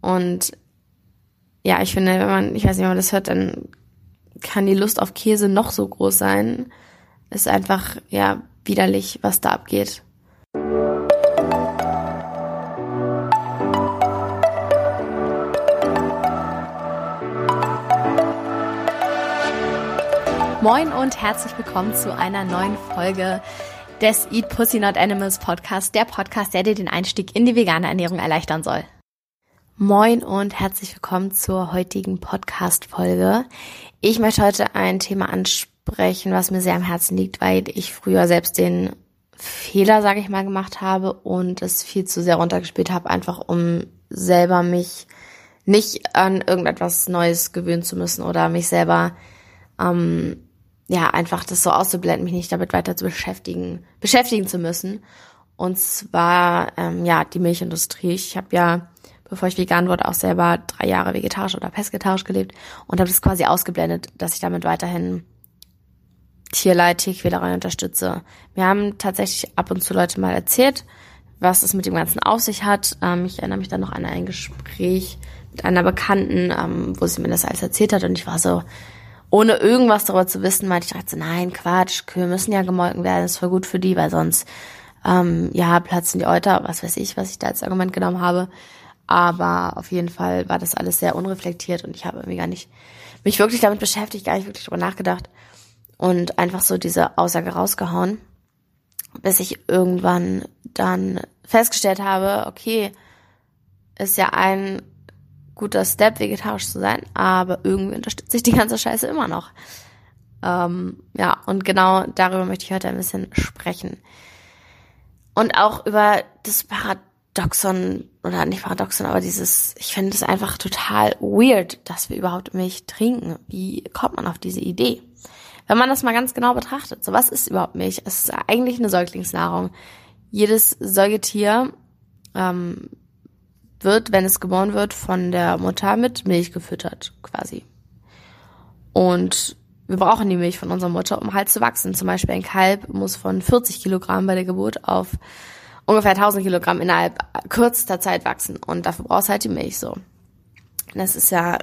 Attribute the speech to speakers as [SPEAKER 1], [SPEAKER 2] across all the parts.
[SPEAKER 1] Und ja, ich finde, wenn man, ich weiß nicht, wenn man das hört, dann kann die Lust auf Käse noch so groß sein. Ist einfach, ja, widerlich, was da abgeht. Moin und herzlich willkommen zu einer neuen Folge des Eat Pussy Not Animals Podcast, der Podcast, der dir den Einstieg in die vegane Ernährung erleichtern soll. Moin und herzlich willkommen zur heutigen Podcast-Folge. Ich möchte heute ein Thema ansprechen, was mir sehr am Herzen liegt, weil ich früher selbst den Fehler, sage ich mal, gemacht habe und es viel zu sehr runtergespielt habe, einfach um selber mich nicht an irgendetwas Neues gewöhnen zu müssen oder mich selber ähm, ja einfach das so auszublenden, mich nicht damit weiter zu beschäftigen, beschäftigen zu müssen. Und zwar ähm, ja die Milchindustrie. Ich habe ja bevor ich vegan wurde, auch selber drei Jahre vegetarisch oder pesketarisch gelebt und habe das quasi ausgeblendet, dass ich damit weiterhin Tierleid, Tierquälerei unterstütze. Wir haben tatsächlich ab und zu Leute mal erzählt, was es mit dem Ganzen auf sich hat. Ähm, ich erinnere mich dann noch an ein Gespräch mit einer Bekannten, ähm, wo sie mir das alles erzählt hat und ich war so, ohne irgendwas darüber zu wissen, meinte ich direkt so, nein, Quatsch, Kühe müssen ja gemolken werden, das ist voll gut für die, weil sonst, ähm, ja, platzen die Euter, was weiß ich, was ich da als Argument genommen habe. Aber auf jeden Fall war das alles sehr unreflektiert und ich habe irgendwie gar nicht mich wirklich damit beschäftigt, gar nicht wirklich darüber nachgedacht und einfach so diese Aussage rausgehauen, bis ich irgendwann dann festgestellt habe, okay, ist ja ein guter Step, vegetarisch zu sein, aber irgendwie unterstütze ich die ganze Scheiße immer noch. Ähm, ja, und genau darüber möchte ich heute ein bisschen sprechen. Und auch über das Paradox Paradoxon, oder nicht Paradoxon, aber dieses, ich finde es einfach total weird, dass wir überhaupt Milch trinken. Wie kommt man auf diese Idee? Wenn man das mal ganz genau betrachtet, so was ist überhaupt Milch? Es ist eigentlich eine Säuglingsnahrung. Jedes Säugetier ähm, wird, wenn es geboren wird, von der Mutter mit Milch gefüttert, quasi. Und wir brauchen die Milch von unserer Mutter, um halt zu wachsen. Zum Beispiel ein Kalb muss von 40 Kilogramm bei der Geburt auf ungefähr 1000 Kilogramm innerhalb kürzester Zeit wachsen. Und dafür brauchst du halt die Milch so. Das ist ja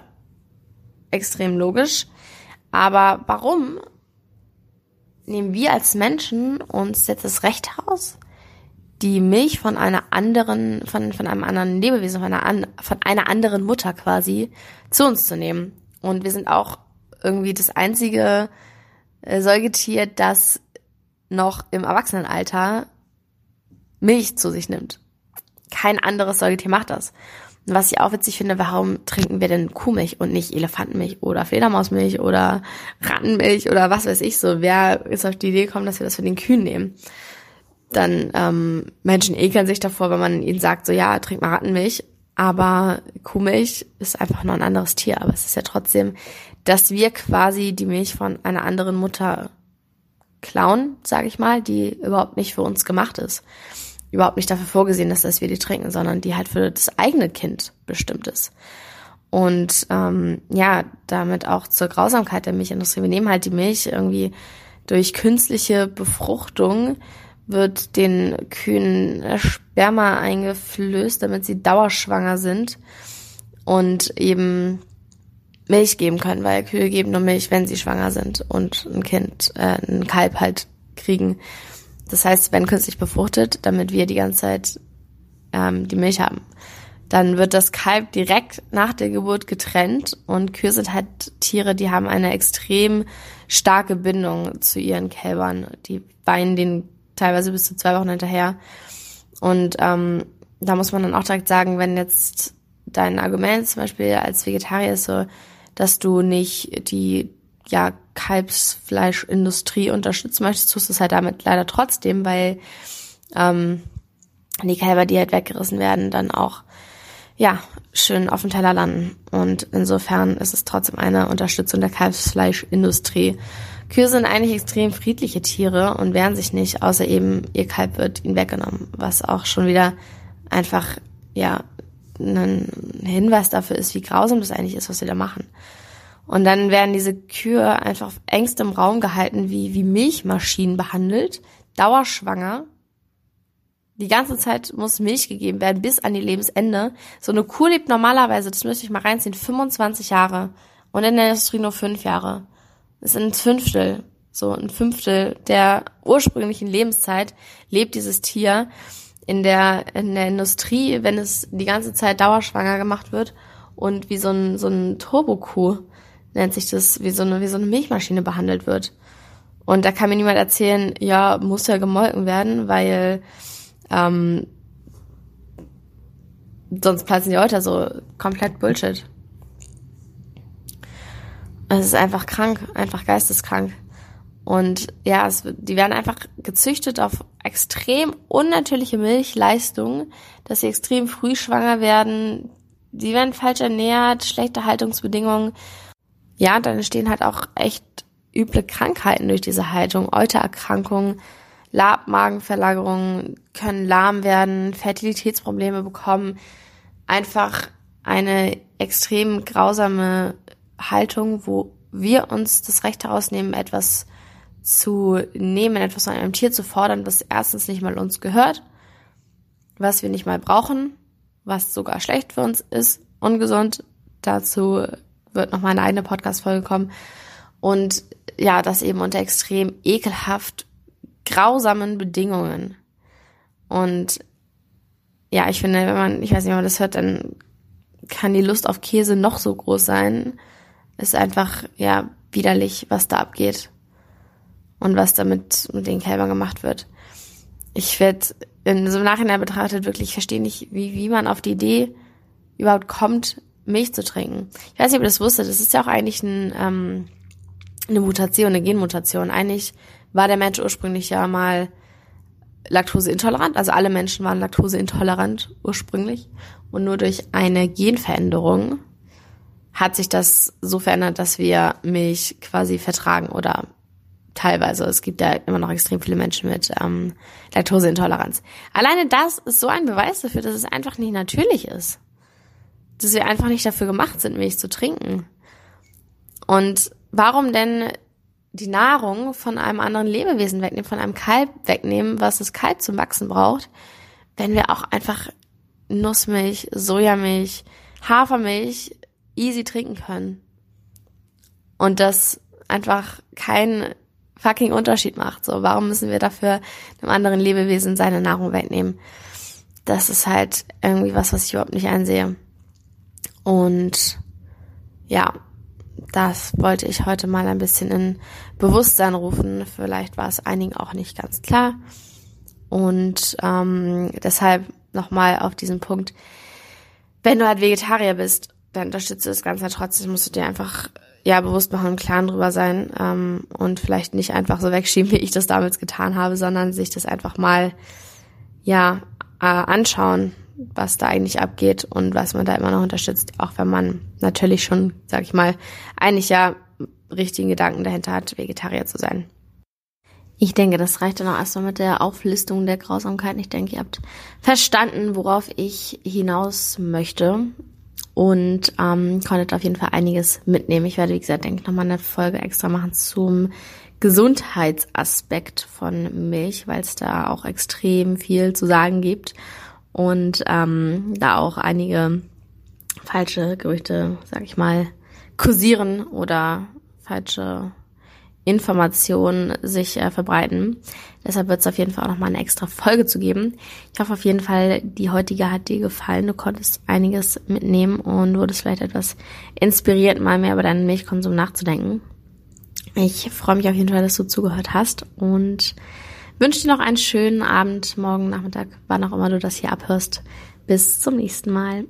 [SPEAKER 1] extrem logisch. Aber warum nehmen wir als Menschen uns jetzt das Recht heraus, die Milch von einer anderen, von, von einem anderen Lebewesen, von einer, von einer anderen Mutter quasi zu uns zu nehmen? Und wir sind auch irgendwie das einzige äh, Säugetier, das noch im Erwachsenenalter Milch zu sich nimmt. Kein anderes Säugetier macht das. Und was ich auch witzig finde, warum trinken wir denn Kuhmilch und nicht Elefantenmilch oder Fledermausmilch oder Rattenmilch oder was weiß ich so? Wer ist auf die Idee gekommen, dass wir das für den Kühen nehmen? Dann ähm, Menschen ekeln sich davor, wenn man ihnen sagt, so ja, trink mal Rattenmilch. Aber Kuhmilch ist einfach nur ein anderes Tier. Aber es ist ja trotzdem, dass wir quasi die Milch von einer anderen Mutter klauen, sage ich mal, die überhaupt nicht für uns gemacht ist überhaupt nicht dafür vorgesehen ist, dass wir die trinken, sondern die halt für das eigene Kind bestimmt ist. Und ähm, ja, damit auch zur Grausamkeit der Milchindustrie. Wir nehmen halt die Milch irgendwie durch künstliche Befruchtung wird den Kühen Sperma eingeflößt, damit sie dauerschwanger sind und eben Milch geben können, weil Kühe geben nur Milch, wenn sie schwanger sind und ein Kind, äh, ein Kalb halt kriegen, das heißt, wenn künstlich befruchtet, damit wir die ganze Zeit ähm, die Milch haben. Dann wird das Kalb direkt nach der Geburt getrennt und Kühe sind halt Tiere, die haben eine extrem starke Bindung zu ihren Kälbern. Die weinen den teilweise bis zu zwei Wochen hinterher. Und ähm, da muss man dann auch direkt sagen, wenn jetzt dein Argument zum Beispiel als Vegetarier ist so, dass du nicht die ja, Kalbsfleischindustrie unterstützen möchtest, tust du es halt damit leider trotzdem, weil ähm, die Kälber, die halt weggerissen werden, dann auch ja schön auf dem Teller landen. Und insofern ist es trotzdem eine Unterstützung der Kalbsfleischindustrie. Kühe sind eigentlich extrem friedliche Tiere und wehren sich nicht, außer eben ihr Kalb wird ihnen weggenommen, was auch schon wieder einfach ja ein Hinweis dafür ist, wie grausam das eigentlich ist, was sie da machen. Und dann werden diese Kühe einfach auf engstem Raum gehalten, wie, wie Milchmaschinen behandelt, dauerschwanger, die ganze Zeit muss Milch gegeben werden bis an die Lebensende. So eine Kuh lebt normalerweise, das müsste ich mal reinziehen, 25 Jahre und in der Industrie nur fünf Jahre. Das sind ein Fünftel, so ein Fünftel der ursprünglichen Lebenszeit lebt dieses Tier in der in der Industrie, wenn es die ganze Zeit dauerschwanger gemacht wird und wie so ein so ein Turbokuh nennt sich das, wie so eine wie so eine Milchmaschine behandelt wird. Und da kann mir niemand erzählen, ja, muss ja gemolken werden, weil ähm, sonst platzen die Euter so komplett Bullshit. Es ist einfach krank, einfach geisteskrank. Und ja, es, die werden einfach gezüchtet auf extrem unnatürliche Milchleistungen, dass sie extrem früh schwanger werden. Die werden falsch ernährt, schlechte Haltungsbedingungen. Ja, dann entstehen halt auch echt üble Krankheiten durch diese Haltung, Eutererkrankungen, Labmagenverlagerungen können lahm werden, Fertilitätsprobleme bekommen, einfach eine extrem grausame Haltung, wo wir uns das Recht herausnehmen, etwas zu nehmen, etwas von einem Tier zu fordern, was erstens nicht mal uns gehört, was wir nicht mal brauchen, was sogar schlecht für uns ist, ungesund. Dazu wird noch mal eine eigene Podcast-Folge kommen. Und ja, das eben unter extrem ekelhaft grausamen Bedingungen. Und ja, ich finde, wenn man, ich weiß nicht, wenn man das hört, dann kann die Lust auf Käse noch so groß sein. Ist einfach, ja, widerlich, was da abgeht. Und was damit mit den Kälbern gemacht wird. Ich werde in so im Nachhinein betrachtet wirklich, ich verstehe nicht, wie, wie man auf die Idee überhaupt kommt, Milch zu trinken. Ich weiß nicht, ob ihr das wusstet, das ist ja auch eigentlich ein, ähm, eine Mutation, eine Genmutation. Eigentlich war der Mensch ursprünglich ja mal laktoseintolerant. Also alle Menschen waren laktoseintolerant ursprünglich. Und nur durch eine Genveränderung hat sich das so verändert, dass wir Milch quasi vertragen oder teilweise. Es gibt ja immer noch extrem viele Menschen mit ähm, Laktoseintoleranz. Alleine das ist so ein Beweis dafür, dass es einfach nicht natürlich ist. Dass wir einfach nicht dafür gemacht sind, Milch zu trinken. Und warum denn die Nahrung von einem anderen Lebewesen wegnehmen, von einem Kalb wegnehmen, was das Kalb zum Wachsen braucht, wenn wir auch einfach Nussmilch, Sojamilch, Hafermilch easy trinken können. Und das einfach keinen fucking Unterschied macht. So, warum müssen wir dafür einem anderen Lebewesen seine Nahrung wegnehmen? Das ist halt irgendwie was, was ich überhaupt nicht einsehe. Und ja, das wollte ich heute mal ein bisschen in Bewusstsein rufen. Vielleicht war es einigen auch nicht ganz klar. Und ähm, deshalb nochmal auf diesen Punkt. Wenn du halt Vegetarier bist, dann unterstütze das Ganze trotzdem, musst du dir einfach ja bewusst machen, im Klaren drüber sein ähm, und vielleicht nicht einfach so wegschieben, wie ich das damals getan habe, sondern sich das einfach mal ja äh, anschauen, was da eigentlich abgeht und was man da immer noch unterstützt, auch wenn man natürlich schon, sag ich mal, eigentlich ja richtigen Gedanken dahinter hat, Vegetarier zu sein. Ich denke, das reicht dann auch erstmal mit der Auflistung der Grausamkeiten. Ich denke, ihr habt verstanden, worauf ich hinaus möchte und ähm, konntet auf jeden Fall einiges mitnehmen. Ich werde, wie gesagt, denke ich, nochmal eine Folge extra machen zum Gesundheitsaspekt von Milch, weil es da auch extrem viel zu sagen gibt und ähm, da auch einige falsche Gerüchte, sag ich mal, kursieren oder falsche Informationen sich äh, verbreiten. Deshalb wird es auf jeden Fall auch nochmal eine extra Folge zu geben. Ich hoffe auf jeden Fall, die heutige hat dir gefallen. Du konntest einiges mitnehmen und wurdest vielleicht etwas inspiriert, mal mehr über deinen Milchkonsum nachzudenken. Ich freue mich auf jeden Fall, dass du zugehört hast und Wünsche dir noch einen schönen Abend, morgen Nachmittag, wann auch immer du das hier abhörst. Bis zum nächsten Mal.